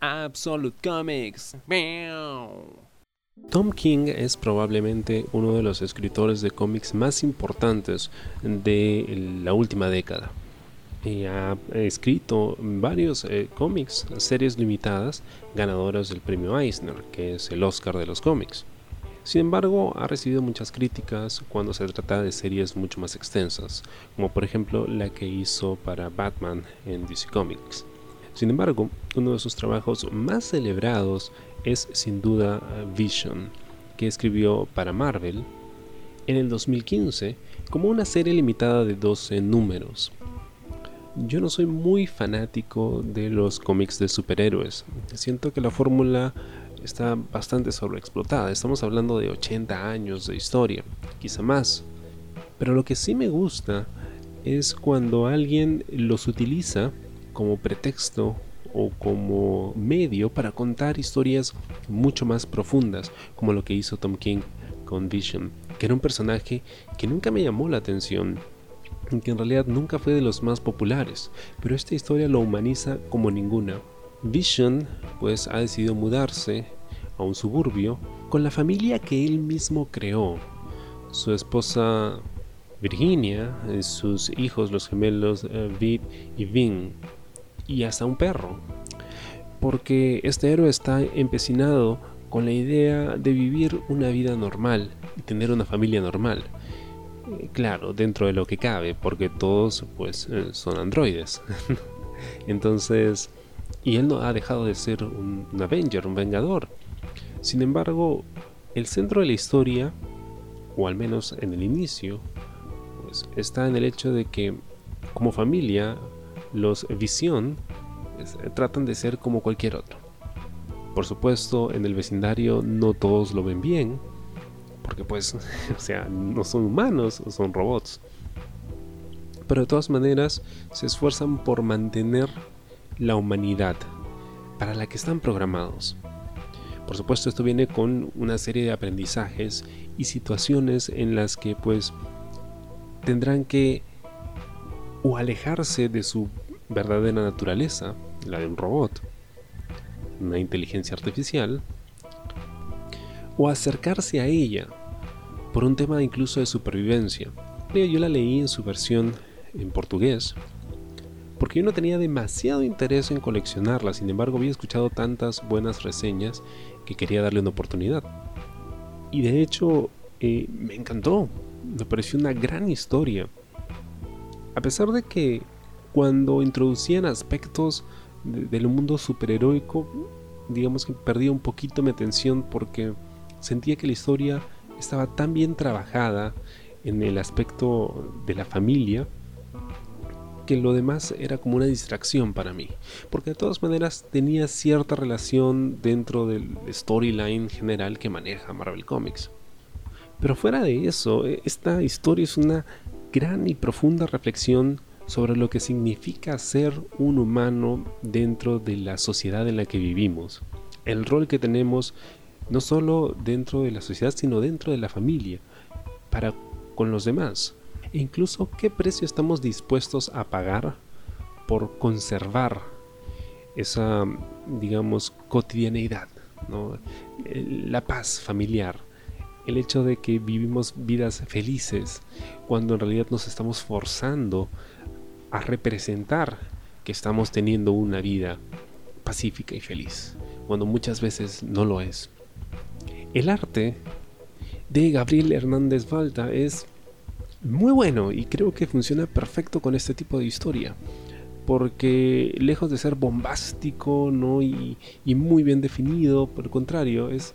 Absolute Comics. Tom King es probablemente uno de los escritores de cómics más importantes de la última década. Y ha escrito varios eh, cómics, series limitadas, ganadoras del premio Eisner, que es el Oscar de los cómics. Sin embargo, ha recibido muchas críticas cuando se trata de series mucho más extensas, como por ejemplo la que hizo para Batman en DC Comics. Sin embargo, uno de sus trabajos más celebrados es sin duda Vision, que escribió para Marvel en el 2015 como una serie limitada de 12 números. Yo no soy muy fanático de los cómics de superhéroes. Siento que la fórmula está bastante sobreexplotada. Estamos hablando de 80 años de historia, quizá más. Pero lo que sí me gusta es cuando alguien los utiliza como pretexto o como medio para contar historias mucho más profundas, como lo que hizo Tom King con Vision, que era un personaje que nunca me llamó la atención, que en realidad nunca fue de los más populares, pero esta historia lo humaniza como ninguna. Vision pues ha decidido mudarse a un suburbio con la familia que él mismo creó. Su esposa Virginia, sus hijos los gemelos eh, Vid y Vin, y hasta un perro. Porque este héroe está empecinado con la idea de vivir una vida normal y tener una familia normal. Eh, claro, dentro de lo que cabe, porque todos pues eh, son androides. Entonces, y él no ha dejado de ser un, Avenger, un Vengador. Sin embargo, el centro de la historia, o al menos en el inicio, pues, está en el hecho de que como familia los Visión eh, tratan de ser como cualquier otro. Por supuesto, en el vecindario no todos lo ven bien, porque pues, o sea, no son humanos, son robots. Pero de todas maneras, se esfuerzan por mantener la humanidad para la que están programados. Por supuesto, esto viene con una serie de aprendizajes y situaciones en las que pues tendrán que o alejarse de su verdadera naturaleza, la de un robot, una inteligencia artificial, o acercarse a ella por un tema incluso de supervivencia. Yo la leí en su versión en portugués, porque yo no tenía demasiado interés en coleccionarla, sin embargo había escuchado tantas buenas reseñas que quería darle una oportunidad. Y de hecho eh, me encantó, me pareció una gran historia. A pesar de que cuando introducían aspectos del mundo superheroico, digamos que perdía un poquito mi atención porque sentía que la historia estaba tan bien trabajada en el aspecto de la familia que lo demás era como una distracción para mí, porque de todas maneras tenía cierta relación dentro del storyline general que maneja Marvel Comics. Pero fuera de eso, e, esta historia es una gran y profunda reflexión sobre lo que significa ser un humano dentro de la sociedad en la que vivimos, el rol que tenemos no solo dentro de la sociedad, sino dentro de la familia, para con los demás, e incluso qué precio estamos dispuestos a pagar por conservar esa, digamos, cotidianeidad, la paz familiar, el hecho de que vivimos vidas felices, cuando en realidad nos estamos forzando a representar que estamos teniendo una vida pacífica y feliz, cuando muchas veces no lo es. El arte de Gabriel Hernández Valta es muy bueno y creo que funciona perfecto con este tipo de historia. Porque lejos de ser bombástico ¿no? y muy bien definido, por el contrario, es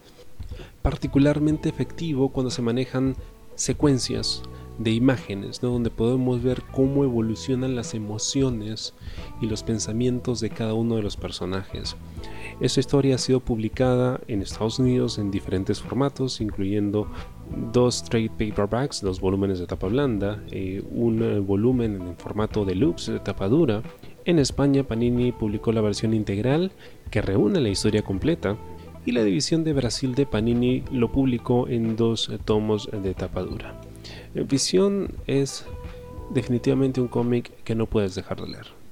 particularmente efectivo cuando se manejan secuencias de imágenes, donde podemos ver cómo evolucionan las emociones y los pensamientos de cada uno de los personajes. Esta historia ha sido publicada en Estados Unidos en diferentes formatos, incluyendo dos trade paperbacks, dos volúmenes de tapa blanda, eh, un eh, volumen en formato de loops de tapa dura. En España, Panini publicó la versión integral que reúne la historia completa y la división de Brasil de Panini lo publicó en dos tomos de tapa dura. Visión es definitivamente un cómic que no puedes dejar de leer.